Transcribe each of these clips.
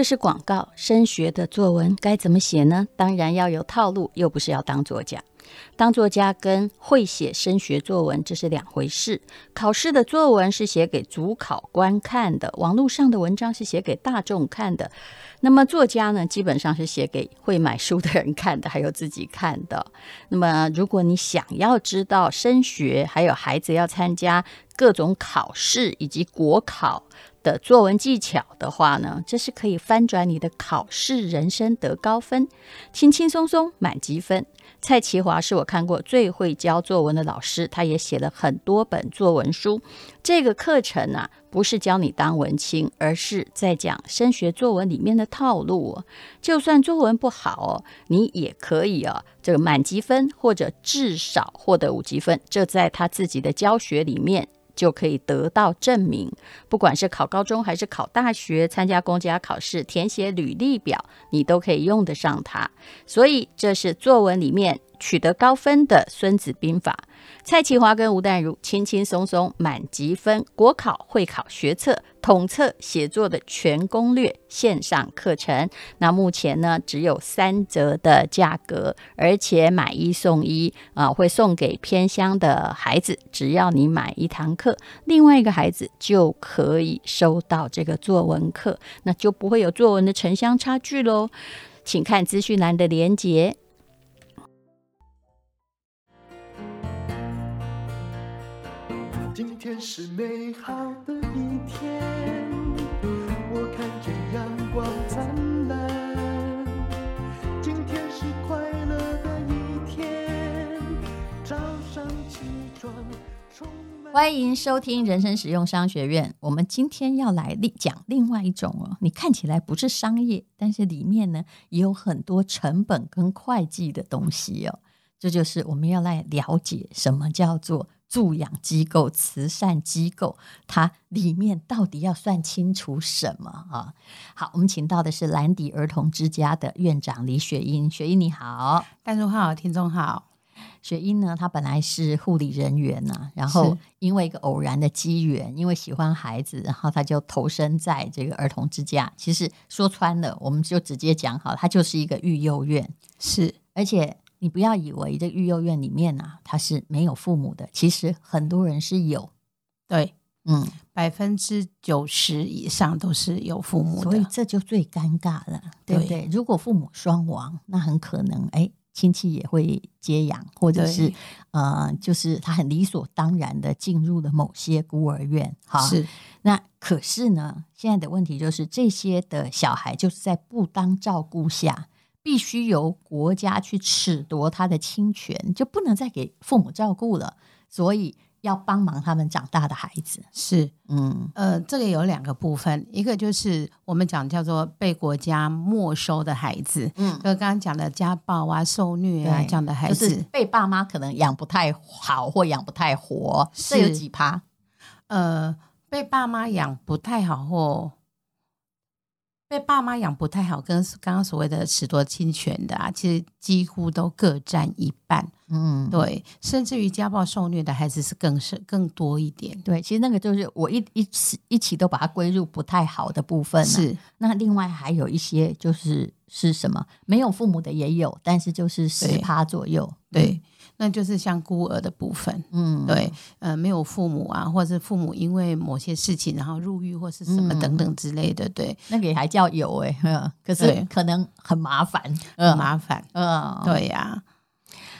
这是广告，升学的作文该怎么写呢？当然要有套路，又不是要当作家。当作家跟会写升学作文这是两回事。考试的作文是写给主考官看的，网络上的文章是写给大众看的。那么作家呢，基本上是写给会买书的人看的，还有自己看的。那么如果你想要知道升学，还有孩子要参加各种考试以及国考的作文技巧的话呢，这是可以翻转你的考试人生，得高分，轻轻松松满级分。蔡其华是我看过最会教作文的老师，他也写了很多本作文书。这个课程啊，不是教你当文青，而是在讲升学作文里面的套路。就算作文不好哦，你也可以啊，这个满级分或者至少获得五级分。这在他自己的教学里面。就可以得到证明，不管是考高中还是考大学，参加公家考试，填写履历表，你都可以用得上它。所以这是作文里面取得高分的《孙子兵法》。蔡其华跟吴淡如轻轻松松满级分，国考会考学测统测写作的全攻略线上课程。那目前呢，只有三折的价格，而且买一送一啊，会送给偏乡的孩子。只要你买一堂课，另外一个孩子就可以收到这个作文课，那就不会有作文的城乡差距喽。请看资讯栏的连结。天是美好的一天，我看见阳光灿烂。今天是快乐的一天，早上起床充满。欢迎收听人生实用商学院。我们今天要来讲另外一种哦，你看起来不是商业，但是里面呢也有很多成本跟会计的东西哦。这就是我们要来了解什么叫做。助养机构、慈善机构，它里面到底要算清楚什么啊？好，我们请到的是兰迪儿童之家的院长李雪英。雪英你好，大家好，听众好。雪英呢，她本来是护理人员呐、啊，然后因为一个偶然的机缘，因为喜欢孩子，然后她就投身在这个儿童之家。其实说穿了，我们就直接讲好，它就是一个育幼院，是，而且。你不要以为这育幼院里面啊，他是没有父母的，其实很多人是有，对，嗯，百分之九十以上都是有父母的，所以这就最尴尬了，对不对？对，如果父母双亡，那很可能哎，亲戚也会接养，或者是呃，就是他很理所当然的进入了某些孤儿院，哈，是。那可是呢，现在的问题就是这些的小孩就是在不当照顾下。必须由国家去褫夺他的侵权，就不能再给父母照顾了。所以要帮忙他们长大的孩子。是，嗯，呃，这个有两个部分，一个就是我们讲叫做被国家没收的孩子，嗯，就刚刚讲的家暴啊、受虐啊这样的孩子，就是被爸妈可能养不太好或养不太活，是这有几趴？呃，被爸妈养不太好或。被爸妈养不太好，跟刚刚所谓的褫夺侵权的啊，其实几乎都各占一半。嗯，对，甚至于家暴受虐的孩子是更是更多一点。对，其实那个就是我一一起一起都把它归入不太好的部分。是，那另外还有一些就是是什么？没有父母的也有，但是就是十趴左右。对。对那就是像孤儿的部分，嗯，对，呃，没有父母啊，或者是父母因为某些事情然后入狱或是什么等等之类的，嗯、对，那个也还叫有哎、欸，可是可能很麻烦，很麻烦，嗯，对呀、啊。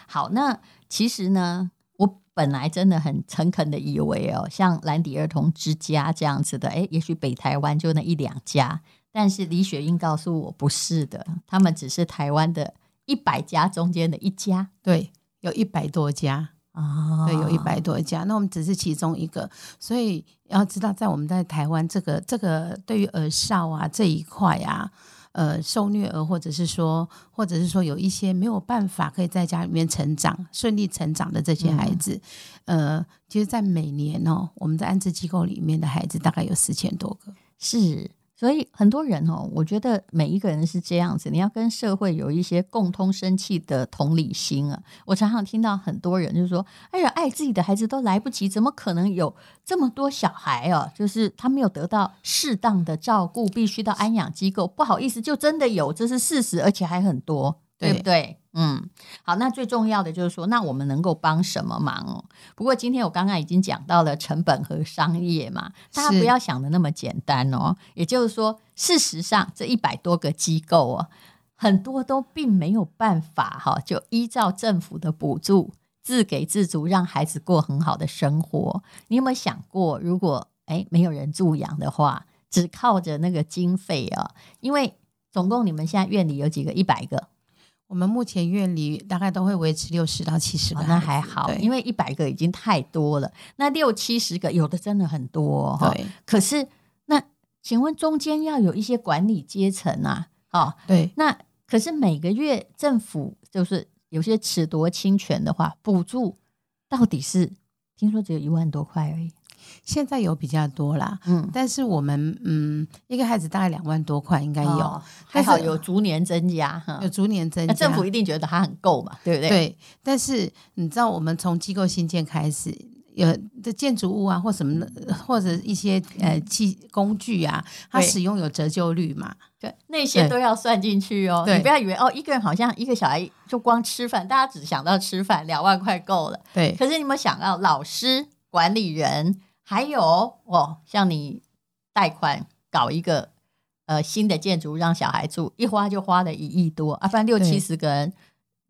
好，那其实呢，我本来真的很诚恳的以为哦，像兰迪儿童之家这样子的，哎，也许北台湾就那一两家，但是李雪英告诉我不是的，他们只是台湾的一百家中间的一家，对。有一百多家啊，对，有一百多家。那我们只是其中一个，所以要知道，在我们在台湾这个这个对于儿少啊这一块啊，呃，受虐儿或者是说，或者是说有一些没有办法可以在家里面成长顺利成长的这些孩子，嗯、呃，其实，在每年哦，我们在安置机构里面的孩子大概有四千多个，是。所以很多人哦，我觉得每一个人是这样子，你要跟社会有一些共通生气的同理心啊。我常常听到很多人就说：“哎呀，爱自己的孩子都来不及，怎么可能有这么多小孩啊？就是他没有得到适当的照顾，必须到安养机构。不好意思，就真的有，这是事实，而且还很多，对不对？”嗯，好，那最重要的就是说，那我们能够帮什么忙哦？不过今天我刚刚已经讲到了成本和商业嘛，大家不要想的那么简单哦。也就是说，事实上这一百多个机构哦，很多都并没有办法哈，就依照政府的补助自给自足，让孩子过很好的生活。你有没有想过，如果诶没有人助养的话，只靠着那个经费啊？因为总共你们现在院里有几个？一百个。我们目前院里大概都会维持六十到七十个，那还好，因为一百个已经太多了。那六七十个有的真的很多，哦。可是那请问中间要有一些管理阶层啊，哦，对。那可是每个月政府就是有些褫夺侵权的话，补助到底是听说只有一万多块而已。现在有比较多啦，嗯，但是我们嗯，一个孩子大概两万多块应该有，哦、还好有逐年增加，有逐年增加，政府一定觉得它很够嘛，对不对？对，但是你知道，我们从机构新建开始，有的建筑物啊，或什么的，或者一些呃器工具啊，它使用有折旧率嘛，对，那些都要算进去哦。你不要以为哦，一个人好像一个小孩就光吃饭，大家只想到吃饭，两万块够了，对。可是你有没有想到老师、管理人？还有哦，像你贷款搞一个呃新的建筑让小孩住，一花就花了一亿多啊，不然六七十个人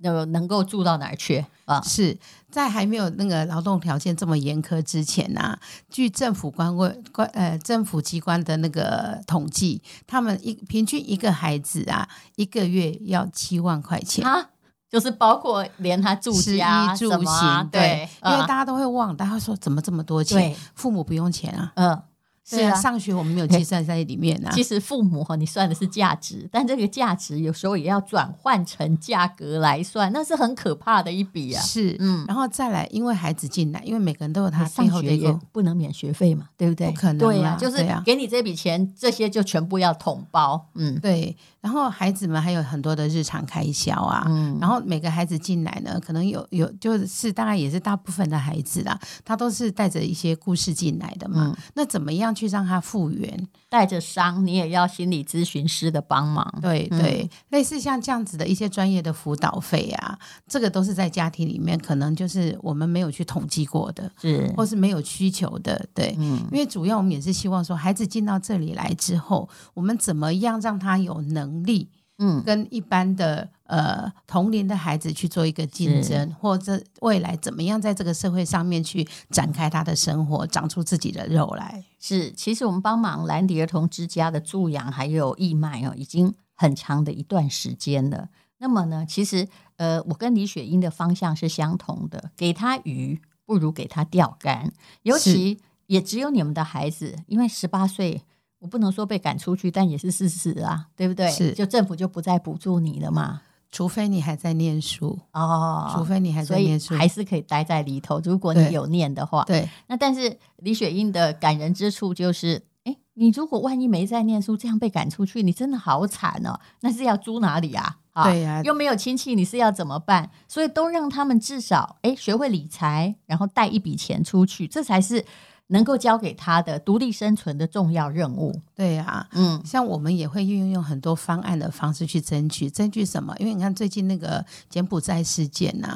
能能够住到哪儿去啊？是在还没有那个劳动条件这么严苛之前呐、啊，据政府官位官呃政府机关的那个统计，他们一平均一个孩子啊，一个月要七万块钱啊。就是包括连他住家、住行，对，对因为大家都会忘，大家说怎么这么多钱？父母不用钱啊，嗯。是啊，上学我们没有计算在里面啊。其实父母哈，你算的是价值，但这个价值有时候也要转换成价格来算，那是很可怕的一笔啊。是，嗯，然后再来，因为孩子进来，因为每个人都有他上学也不能免学费嘛，对不对？不可能，对呀、啊，就是给你这笔钱，这些就全部要统包。嗯，对。然后孩子们还有很多的日常开销啊。嗯。然后每个孩子进来呢，可能有有就是大概也是大部分的孩子啦，他都是带着一些故事进来的嘛。嗯、那怎么样去让他复原？带着伤，你也要心理咨询师的帮忙。对对，嗯、类似像这样子的一些专业的辅导费啊，这个都是在家庭里面可能就是我们没有去统计过的，是或是没有需求的。对，嗯，因为主要我们也是希望说，孩子进到这里来之后，我们怎么样让他有能力，嗯，跟一般的。呃，同龄的孩子去做一个竞争，或者未来怎么样在这个社会上面去展开他的生活，长出自己的肉来。是，其实我们帮忙兰迪儿童之家的助养还有义卖哦，已经很长的一段时间了。那么呢，其实呃，我跟李雪英的方向是相同的，给他鱼不如给他钓竿，尤其也只有你们的孩子，因为十八岁。我不能说被赶出去，但也是事实啊，对不对？是，就政府就不再补助你了嘛。除非你还在念书哦，除非你还在念书，还是可以待在里头。如果你有念的话，对。那但是李雪英的感人之处就是，哎，你如果万一没在念书，这样被赶出去，你真的好惨哦。那是要租哪里啊？啊，对呀，又没有亲戚，你是要怎么办？所以都让他们至少哎学会理财，然后带一笔钱出去，这才是。能够交给他的独立生存的重要任务。对啊，嗯，像我们也会运用很多方案的方式去争取，争取什么？因为你看最近那个柬埔寨事件呐，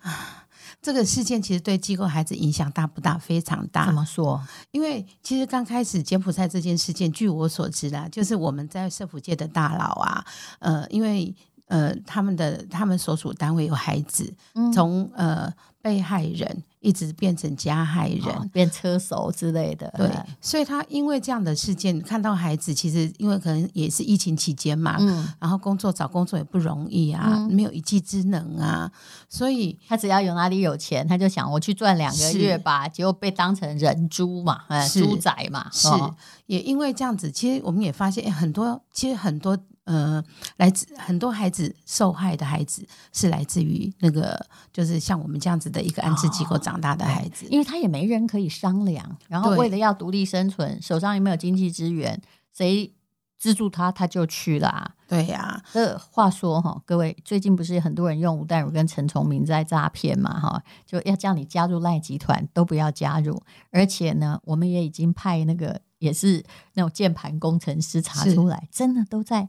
啊，这个事件其实对机构孩子影响大不大？非常大。怎么说？因为其实刚开始柬埔寨这件事件，据我所知啦，就是我们在社福界的大佬啊，呃，因为呃，他们的他们所属单位有孩子，从、嗯、呃被害人。一直变成加害人，哦、变车手之类的。对，所以他因为这样的事件，看到孩子其实因为可能也是疫情期间嘛，嗯，然后工作找工作也不容易啊，嗯、没有一技之能啊，所以他只要有哪里有钱，他就想我去赚两个月吧，结果被当成人猪嘛，猪仔嘛，是、哦、也因为这样子，其实我们也发现，很多其实很多。呃，来自很多孩子受害的孩子是来自于那个，就是像我们这样子的一个安置机构长大的孩子，哦、因为他也没人可以商量，然后为了要独立生存，手上也没有经济资源，谁资助他，他就去啦啊。对呀，这话说哈，各位最近不是很多人用吴淡如跟陈崇明在诈骗嘛哈，就要叫你加入赖集团，都不要加入。而且呢，我们也已经派那个也是那种键盘工程师查出来，真的都在哎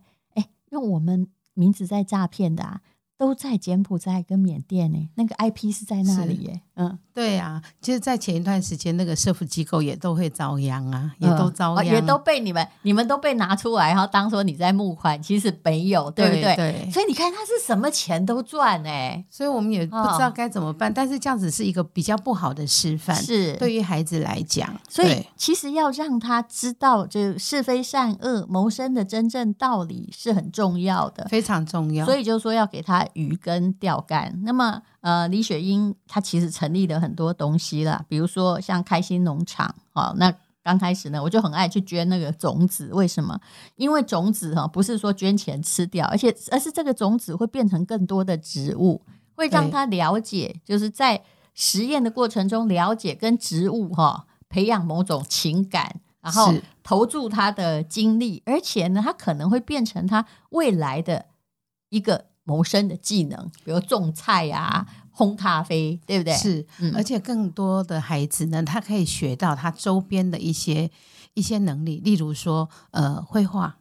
用我们名字在诈骗的啊。都在柬埔寨跟缅甸呢，那个 IP 是在那里耶。嗯，对啊，其实，在前一段时间，那个社福机构也都会遭殃啊，也都遭殃，嗯哦，也都被你们，你们都被拿出来，然后当说你在募款，其实没有，对不对？对。所以你看，他是什么钱都赚哎，所以我们也不知道该怎么办。哦，但是这样子是一个比较不好的示范，是对于孩子来讲。所以其实要让他知道，就是非善恶谋生的真正道理是很重要的，非常重要。所以就是说要给他鱼跟钓竿。那么。呃，李雪英她其实成立了很多东西啦，比如说像开心农场，哦，那刚开始呢，我就很爱去捐那个种子，为什么？因为种子哈，不是说捐钱吃掉，而且而是这个种子会变成更多的植物，会让他了解，就是在实验的过程中了解跟植物哈培养某种情感，然后投注他的精力，而且呢，他可能会变成他未来的一个。谋生的技能，比如种菜啊、烘咖啡，对不对？是，嗯、而且更多的孩子呢，他可以学到他周边的一些一些能力，例如说，呃，绘画，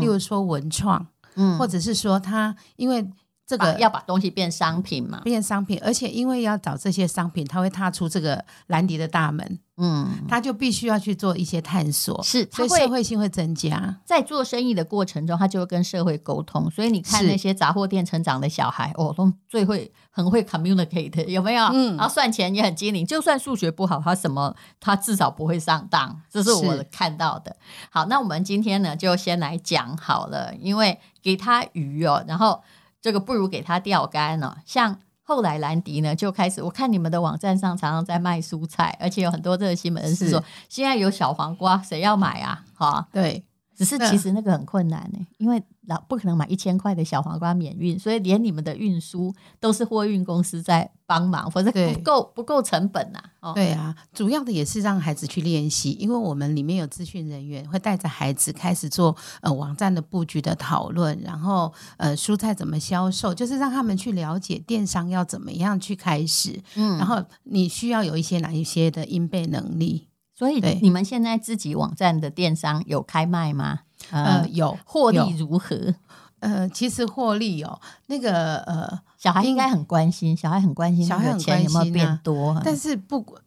例如说文创，嗯，或者是说他因为。这个要把东西变商品嘛？变商品，而且因为要找这些商品，他会踏出这个兰迪的大门，嗯，他就必须要去做一些探索，是，所以社会性会增加。在做生意的过程中，他就会跟社会沟通。所以你看那些杂货店成长的小孩，哦，都最会很会 communicate，有没有？嗯，然后算钱也很精灵，就算数学不好，他什么他至少不会上当，这是我看到的。好，那我们今天呢，就先来讲好了，因为给他鱼哦，然后。这个不如给它吊干了。像后来兰迪呢，就开始我看你们的网站上常常在卖蔬菜，而且有很多热心人士说，现在有小黄瓜，谁要买啊？哈，对。只是其实那个很困难呢，因为老不可能买一千块的小黄瓜免运，所以连你们的运输都是货运公司在帮忙，否则不够不够成本呐。哦，对啊，主要的也是让孩子去练习，因为我们里面有资讯人员会带着孩子开始做呃网站的布局的讨论，然后呃蔬菜怎么销售，就是让他们去了解电商要怎么样去开始，嗯，然后你需要有一些哪一些的应备能力。所以你们现在自己网站的电商有开卖吗？呃，有，获利如何？呃，其实获利哦，那个呃，小孩应该很关心，小孩很关心，小孩很关心，钱有没有变多？但是不管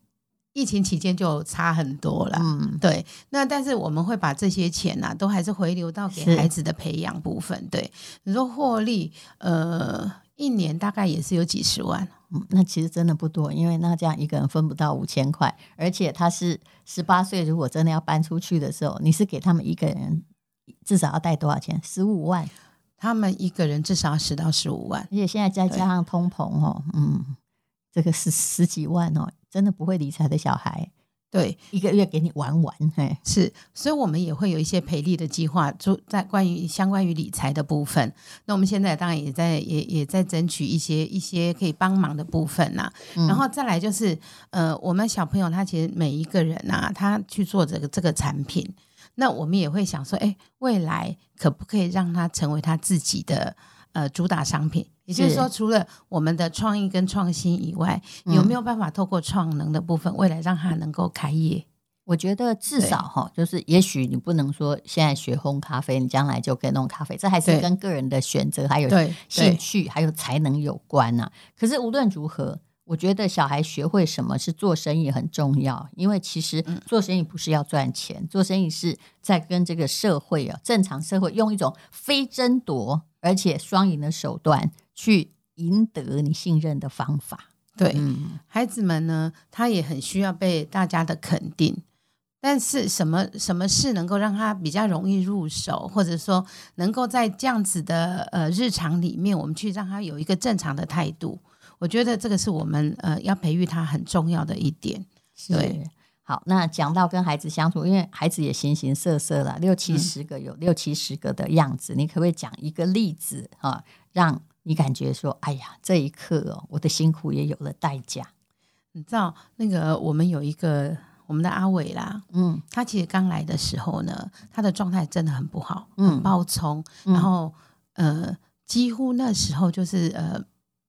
疫情期间就差很多了，嗯，对。那但是我们会把这些钱呐、啊，都还是回流到给孩子的培养部分。对，你说获利，呃。一年大概也是有几十万，嗯，那其实真的不多，因为那这样一个人分不到五千块，而且他是十八岁，如果真的要搬出去的时候，你是给他们一个人至少要带多少钱？十五万，他们一个人至少要十到十五万，而且现在再加上通膨哦，嗯，这个是十几万哦，真的不会理财的小孩。对，一个月给你玩玩，嘿，是，所以我们也会有一些培利的计划，就在关于相关于理财的部分。那我们现在当然也在也也在争取一些一些可以帮忙的部分呐、啊。嗯、然后再来就是，呃，我们小朋友他其实每一个人呐、啊，他去做这个这个产品，那我们也会想说，哎，未来可不可以让他成为他自己的呃主打商品？也就是说，除了我们的创意跟创新以外，有没有办法透过创能的部分，未来让他能够开业？我觉得至少哈，就是也许你不能说现在学烘咖啡，你将来就可以弄咖啡，这还是跟个人的选择还有兴趣还有才能有关呐。可是无论如何，我觉得小孩学会什么是做生意很重要，因为其实做生意不是要赚钱，做生意是在跟这个社会啊，正常社会用一种非争夺而且双赢的手段。去赢得你信任的方法，对、嗯、孩子们呢，他也很需要被大家的肯定。但是什么什么事能够让他比较容易入手，或者说能够在这样子的呃日常里面，我们去让他有一个正常的态度，我觉得这个是我们呃要培育他很重要的一点。对，好，那讲到跟孩子相处，因为孩子也形形色色了，六七十个有六七十个的样子，嗯、你可不可以讲一个例子啊，让你感觉说，哎呀，这一刻哦，我的辛苦也有了代价。你知道那个我们有一个我们的阿伟啦，嗯，他其实刚来的时候呢，他的状态真的很不好，嗯很暴冲，然后呃，几乎那时候就是呃，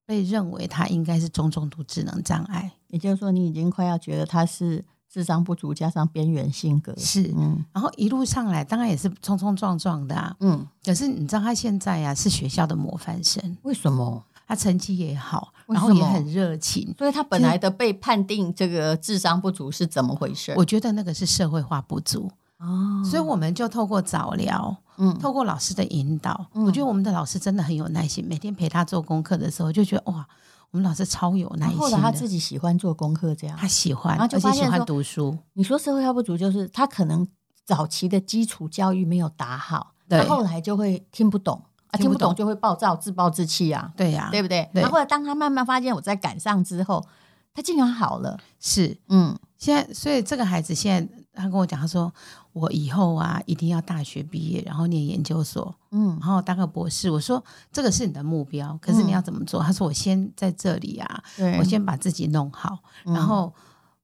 被认为他应该是中重度智能障碍，也就是说，你已经快要觉得他是智商不足加上边缘性格，是，嗯然后一路上来，当然也是冲冲撞撞的啊，嗯，可是你知道他现在呀、啊、是学校的模范生，为什么？他成绩也好，然后也很热情，所以他本来的被判定这个智商不足是怎么回事？我觉得那个是社会化不足。哦，所以我们就透过早疗，嗯透过老师的引导，嗯我觉得我们的老师真的很有耐心。每天陪他做功课的时候，就觉得哇，我们老师超有耐心的。后来他自己喜欢做功课，这样他喜欢，然后就而且喜欢读书。你说社会化不足，就是他可能早期的基础教育没有打好，对他后来就会听不懂啊，听听不懂就会暴躁、自暴自弃啊，对呀、对不对？对然后后来当他慢慢发现我在赶上之后，他竟然好了，是嗯现在，所以这个孩子现在他跟我讲，他说我以后啊一定要大学毕业，然后念研究所，嗯然后当个博士。我说这个是你的目标，可是你要怎么做？他说我先在这里啊，对我先把自己弄好，嗯然后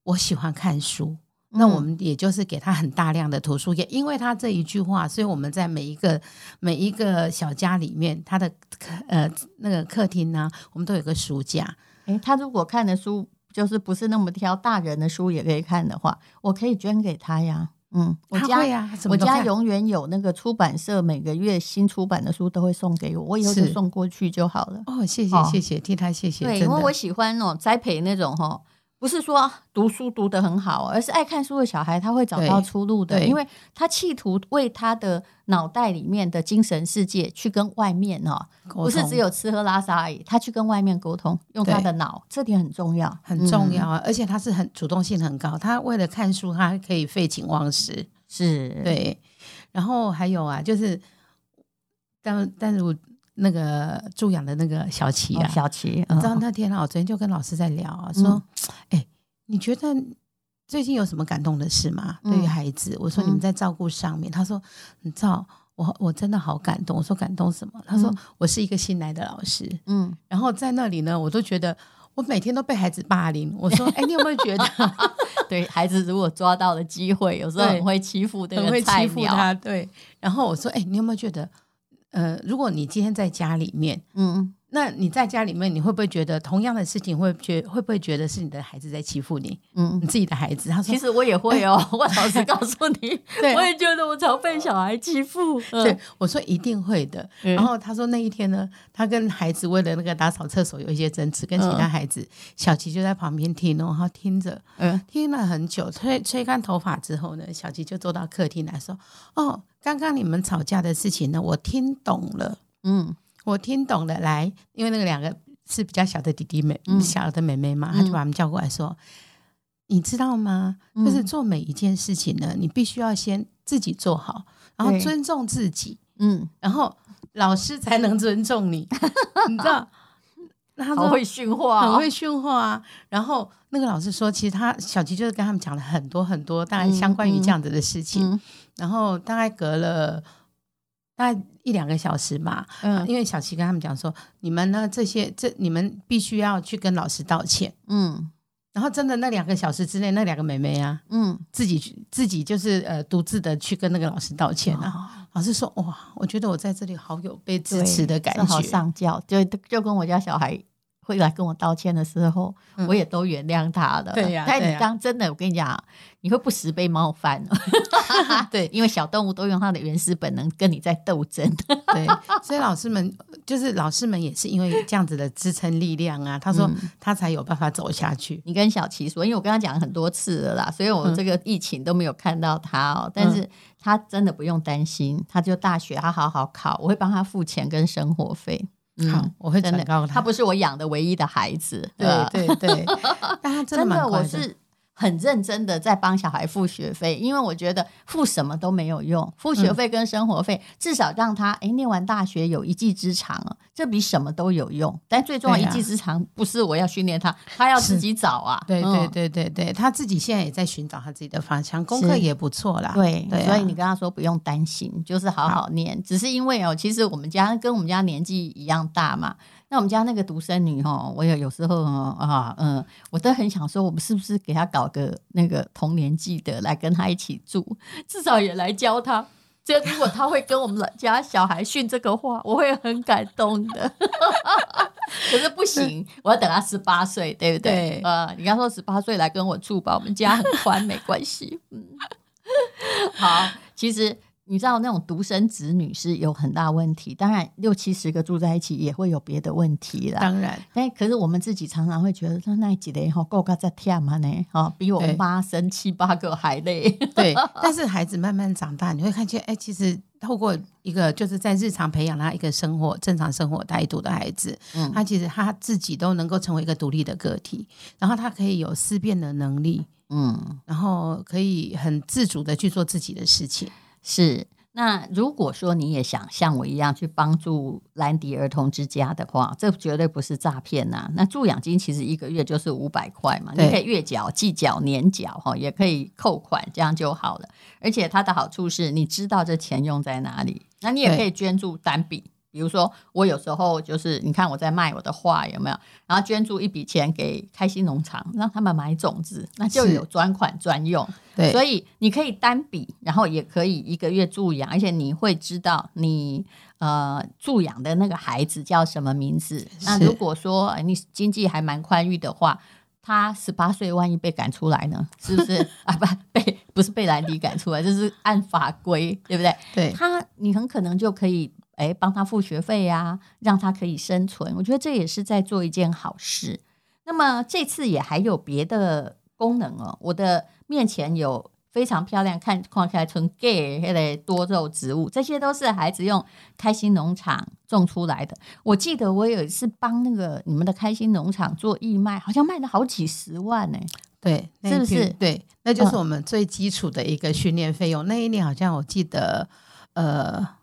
我喜欢看书。那我们也就是给他很大量的图书，也因为他这一句话，所以我们在每一个每一个小家里面，他的客呃那个客厅呢，我们都有个书架。诶，他如果看的书就是不是那么挑，大人的书也可以看的话，我可以捐给他呀。嗯，我家他会啊，我家永远有那个出版社每个月新出版的书都会送给我，我以后就送过去就好了。哦，谢谢哦谢谢，替他谢谢。对，因为我喜欢哦栽培那种哈，不是说读书读得很好，而是爱看书的小孩，他会找到出路的，因为他企图为他的脑袋里面的精神世界去跟外面哦，不是只有吃喝拉撒而已，他去跟外面沟通，用他的脑，这点很重要，很重要嗯啊，而且他是很主动性很高，他为了看书，他可以废寝忘食。是，对，然后还有啊，就是但但是我那个助养的那个小琪啊，哦小琪，你知道嗯那天啊，我昨天就跟老师在聊啊，说，哎、你觉得最近有什么感动的事吗？嗯对于孩子，我说你们在照顾上面，他说，你知道我我真的好感动。我说感动什么？他说、嗯我是一个新来的老师，嗯，然后在那里呢，我都觉得我每天都被孩子霸凌。我说，哎，你有没有觉得 对孩子如果抓到了机会，有时候对很会欺负那很会欺负他？对。然后我说，哎，你有没有觉得，呃，如果你今天在家里面，嗯，那你在家里面，你会不会觉得同样的事情会觉会不会觉得是你的孩子在欺负你？嗯你自己的孩子？他说其，实我也会哦，我老实告诉你，我也觉得我常被小孩欺负。嗯对，我说一定会的。嗯然后他说那一天呢，他跟孩子为了那个打扫厕所有一些争执，跟其他孩子，小琪就在旁边听哦，然后听着，嗯听了很久，吹吹干头发之后呢，小琪就坐到客厅来说：“哦，刚刚你们吵架的事情呢，我听懂了，嗯我听懂了。来，因为那个两个是比较小的弟弟妹、嗯小的妹妹嘛，他就把他们叫过来说：‘你知道吗？嗯就是做每一件事情呢，你必须要先自己做好，然后尊重自己。’嗯，然后老师才能尊重你，你知道？那他说好会训话哦，很会训话啊。然后那个老师说，其实他小琪就是跟他们讲了很多很多，当然相关于这样子的事情。嗯然后大概隔了大概一两个小时吧，嗯因为小琪跟他们讲说，你们呢这些这你们必须要去跟老师道歉。嗯然后真的那两个小时之内，那两个妹妹啊，嗯，自己去自己就是呃独自的去跟那个老师道歉啊。哦老师说：“哇，我觉得我在这里好有被支持的感觉好觉。上教，就就跟我家小孩会来跟我道歉的时候，嗯我也都原谅他了。对呀但你当真的，我跟你讲，你会不时被冒犯。对因为小动物都用它的原始本能跟你在斗争。对，所以老师们就是老师们也是因为这样子的支撑力量啊，他说嗯他才有办法走下去。你跟小琪说，因为我跟他讲很多次了啦，所以我这个疫情都没有看到他哦。但是他真的不用担心，他就大学他好好考，我会帮他付钱跟生活费。嗯好，我会真的，转告他。他不是我养的唯一的孩子。对对对，但他真的。我是很认真的在帮小孩付学费，因为我觉得付什么都没有用，付学费跟生活费、至少让他诶念完大学有一技之长啊，这比什么都有用。但最重要，一技之长不是我要训练他，他要自己找啊。对对对对对，他自己现在也在寻找他自己的方向，功课也不错啦。对对，所以你跟他说不用担心，就是好好念。只是因为哦，其实我们家跟我们家年纪一样大嘛。那我们家那个独生女哈，我也有时候啊，嗯，我都很想说，我们是不是给她搞个那个同年纪的来跟她一起住，至少也来教她。这如果她会跟我们家小孩训这个话，我会很感动的。可是不行，我要等她十八岁，对不对？呃对、嗯，你刚说十八岁来跟我住吧，我们家很宽，没关系。嗯，好，其实。你知道那种独生子女是有很大问题，当然六七十个住在一起也会有别的问题啦。当然，但可是我们自己常常会觉得，说那几年哈够够在天嘛呢，哈比我妈生七八个还累。对，但是孩子慢慢长大，你会看见，哎，其实透过一个就是在日常培养他一个生活正常生活态度的孩子，嗯，他其实他自己都能够成为一个独立的个体，然后他可以有思辨的能力，嗯，然后可以很自主的去做自己的事情。是，那如果说你也想像我一样去帮助兰迪儿童之家的话，这绝对不是诈骗呐。那助养金其实一个月就是五百块嘛，你可以月缴、季缴、年缴哈，也可以扣款，这样就好了。而且它的好处是你知道这钱用在哪里，那你也可以捐助单笔。比如说，我有时候就是你看我在卖我的画有没有？然后捐助一笔钱给开心农场，让他们买种子，那就有专款专用。对，所以你可以单笔，然后也可以一个月助养，而且你会知道你呃助养的那个孩子叫什么名字。那如果说你经济还蛮宽裕的话，他十八岁万一被赶出来呢？是不是 啊？不被不是被兰迪赶出来，就是按法规，对不对？对，他你很可能就可以。哎，帮他付学费呀、啊，让他可以生存。我觉得这也是在做一件好事。那么这次也还有别的功能哦。我的面前有非常漂亮，看看起来纯 gay 的多肉植物，这些都是孩子用开心农场种出来的。我记得我有一次帮那个你们的开心农场做义卖，好像卖了好几十万呢。对，是不是？对，那就是我们最基础的一个训练费用。嗯、那一年好像我记得，呃。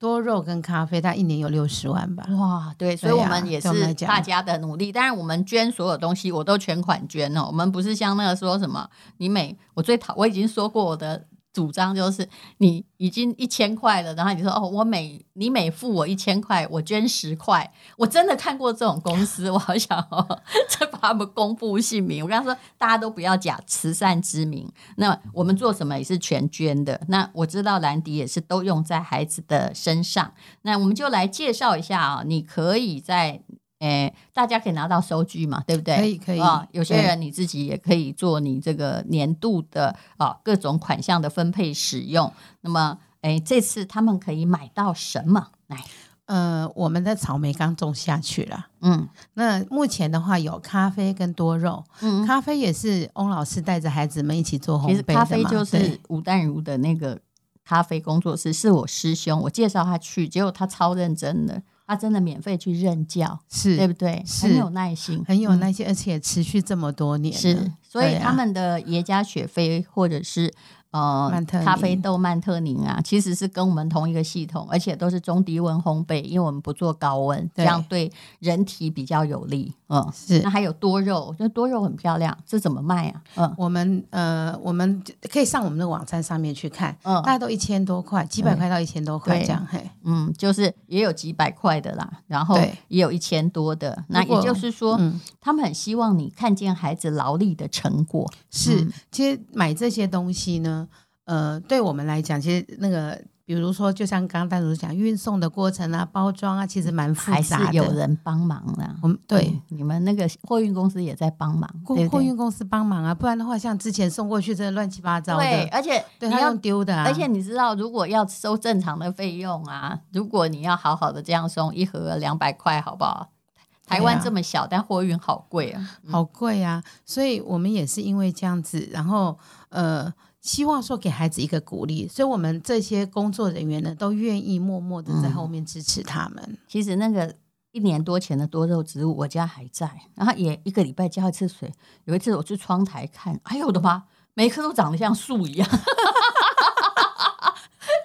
多肉跟咖啡，它一年有六十万吧？哇，对，所以我们也是大家的努力。当然，我们捐所有东西，我都全款捐哦。我们不是像那个说什么，你每我最讨，我已经说过我的。主张就是你已经一千块了，然后你说哦，我每你每付我一千块，我捐十块。我真的看过这种公司，我好想哦，再把他们公布姓名。我跟他说，大家都不要假慈善之名。那我们做什么也是全捐的。那我知道兰迪也是都用在孩子的身上。那我们就来介绍一下啊，你可以在。诶，大家可以拿到收据嘛，对不对？可以，可以啊。有些人你自己也可以做你这个年度的啊各种款项的分配使用。那么，诶，这次他们可以买到什么？来，呃，我们的草莓刚种下去了。嗯，那目前的话有咖啡跟多肉。嗯，咖啡也是翁老师带着孩子们一起做烘焙咖啡就是吴淡如的那个咖啡工作室，是我师兄，我介绍他去，结果他超认真的。他真的免费去任教，是对不对？是很有耐心，很有耐心，嗯、而且持续这么多年。是，所以他们的耶加雪菲或者是。呃，咖啡豆曼特宁啊，其实是跟我们同一个系统，而且都是中低温烘焙，因为我们不做高温，这样对人体比较有利。嗯，是。那还有多肉，那多肉很漂亮，这怎么卖啊？嗯，我们呃，我们可以上我们的网站上面去看，嗯，大概都一千多块，几百块到一千多块这样。嘿，嗯，就是也有几百块的啦，然后也有一千多的。那也就是说，他们很希望你看见孩子劳力的成果。是，其实买这些东西呢。呃，对我们来讲，其实那个，比如说，就像刚刚淡如讲，运送的过程啊，包装啊，其实蛮复杂的。还是有人帮忙的。我们对、嗯、你们那个货运公司也在帮忙，货货运公司帮忙啊，不然的话，像之前送过去，真的乱七八糟的。对，而且对他用丢的、啊，而且你知道，如果要收正常的费用啊，如果你要好好的这样送一盒两百块，好不好？台湾这么小，啊、但货运好贵啊，好贵啊！所以我们也是因为这样子，然后呃。希望说给孩子一个鼓励，所以我们这些工作人员呢，都愿意默默的在后面支持他们。嗯、其实那个一年多前的多肉植物，我家还在，然后也一个礼拜浇一次水。有一次我去窗台看，哎呦我的妈，每一棵都长得像树一样，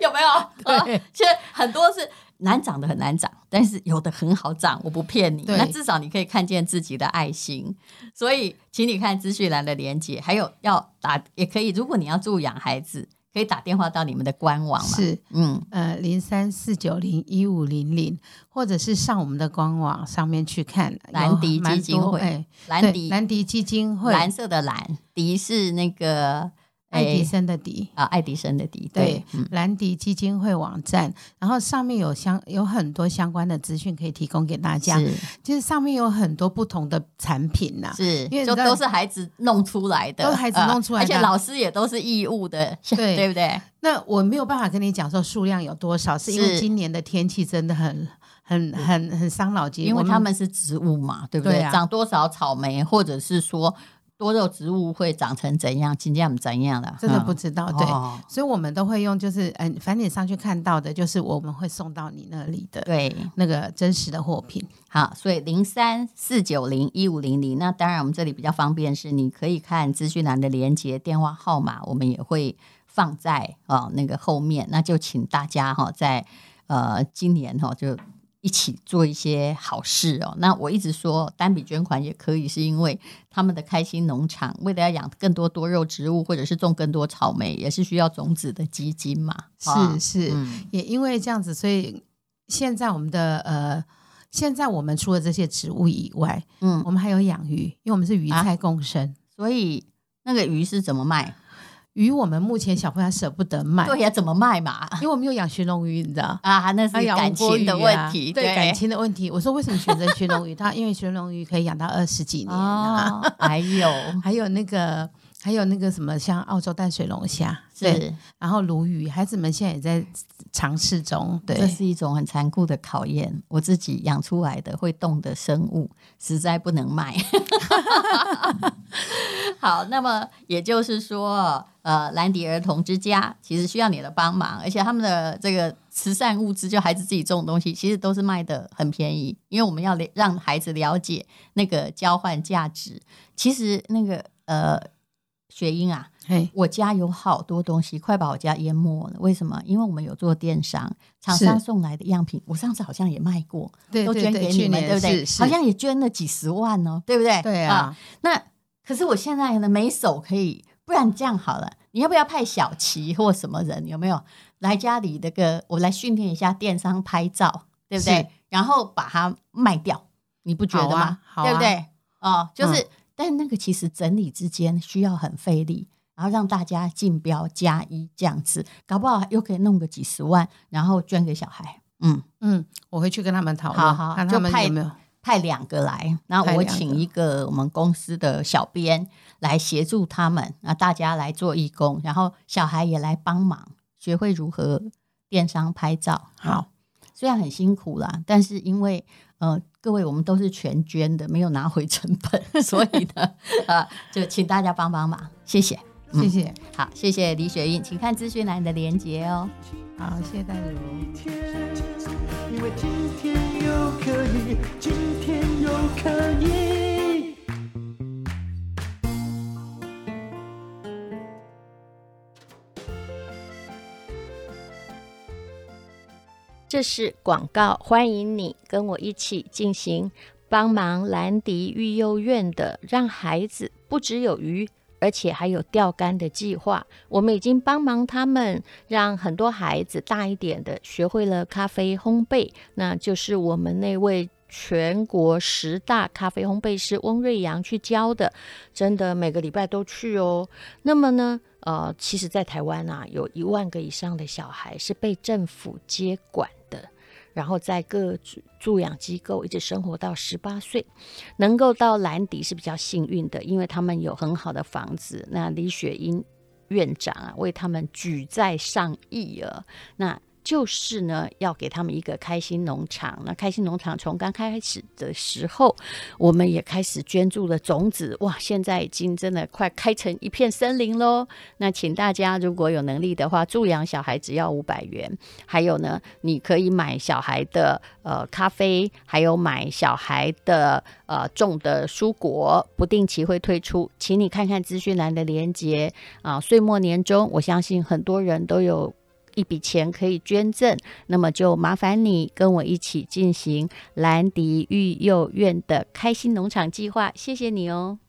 有没有？对，其实很多是。难长的很难长，但是有的很好长，我不骗你。那至少你可以看见自己的爱心。所以，请你看资讯栏的连接，还有要打也可以。如果你要助养孩子，可以打电话到你们的官网嘛？是，嗯，呃，零三四九零一五零零，或者是上我们的官网上面去看兰迪基金会，哎，兰迪兰迪基金会，蓝色的蓝，迪是那个。爱迪生的迪。啊，爱迪生的迪，对，兰迪基金会网站，然后上面有相有很多相关的资讯可以提供给大家。是，就是上面有很多不同的产品呐，是，因为就都是孩子弄出来的，都孩子弄出来的，而且老师也都是义务的，对，对不对？那我没有办法跟你讲说数量有多少，是因为今年的天气真的很很很很伤脑筋，因为他们是植物嘛，对不对？长多少草莓，或者是说。多肉植物会长成怎样？今天我们怎样的？真的不知道。嗯、对，哦、所以我们都会用，就是嗯，反正你上去看到的，就是我们会送到你那里的，对，那个真实的货品。好，所以零三四九零一五零零，那当然我们这里比较方便，是你可以看资讯栏的连接电话号码，我们也会放在啊、哦、那个后面。那就请大家哈、哦，在呃今年哈、哦、就。一起做一些好事哦。那我一直说单笔捐款也可以，是因为他们的开心农场为了要养更多多肉植物，或者是种更多草莓，也是需要种子的基金嘛。是是，嗯、也因为这样子，所以现在我们的呃，现在我们除了这些植物以外，嗯，我们还有养鱼，因为我们是鱼菜共生，啊、所以那个鱼是怎么卖？鱼我们目前小朋友舍不得卖，对呀，怎么卖嘛？因为我们有养鲟龙鱼，你知道啊？那是感情的问题，对感情的问题。我说为什么选择鲟龙鱼？它因为鲟龙鱼可以养到二十几年啊。还有 还有那个还有那个什么，像澳洲淡水龙虾，对，然后鲈鱼，孩子们现在也在尝试中。对，这是一种很残酷的考验。我自己养出来的会动的生物，实在不能卖。好，那么也就是说。呃，兰迪儿童之家其实需要你的帮忙，而且他们的这个慈善物资，就孩子自己种的东西，其实都是卖的很便宜，因为我们要让孩子了解那个交换价值。其实那个呃，雪英啊，我家有好多东西快把我家淹没了。为什么？因为我们有做电商，厂商送来的样品，我上次好像也卖过，对对对，都捐给你们，对不对？好像也捐了几十万哦，对不对？对啊，啊。那可是我现在呢，没手可以。不然这样好了，你要不要派小琪或什么人？有没有来家里那个？我来训练一下电商拍照，对不对？然后把它卖掉，你不觉得吗？啊啊、对不对？哦，就是，嗯、但那个其实整理之间需要很费力，然后让大家竞标加一这样子，搞不好又可以弄个几十万，然后捐给小孩。嗯嗯，我会去跟他们讨论，好好看他们有没有。派两个来，然后我请一个我们公司的小编来协助他们，那大家来做义工，然后小孩也来帮忙，学会如何电商拍照。好，虽然很辛苦啦，但是因为呃各位我们都是全捐的，没有拿回成本，所以呢啊就请大家帮帮忙，谢谢，谢谢，嗯、好，谢谢李雪英，请看资讯栏的连接哦。好，谢谢大家。可以。这是广告，欢迎你跟我一起进行帮忙兰迪育幼院的，让孩子不只有鱼，而且还有钓竿的计划。我们已经帮忙他们，让很多孩子大一点的学会了咖啡烘焙，那就是我们那位。全国十大咖啡烘焙师翁瑞阳去教的，真的每个礼拜都去哦。那么呢，呃，其实，在台湾啊，有一万个以上的小孩是被政府接管，然后在各助养机构一直生活到十八岁，能够到兰迪是比较幸运的，因为他们有很好的房子。那李雪英院长啊，为他们举债上亿啊。那就是呢，要给他们一个开心农场。那开心农场从刚开始的时候，我们也开始捐助了种子。哇，现在已经真的快开成一片森林喽！那请大家如果有能力的话，助养小孩只要五百元。还有呢，你可以买小孩的呃咖啡，还有买小孩的呃种的蔬果，不定期会推出，请你看看资讯栏的连接啊。岁末年终，我相信很多人都有。一笔钱可以捐赠，那么就麻烦你跟我一起进行兰迪育幼院的开心农场计划。谢谢你哦。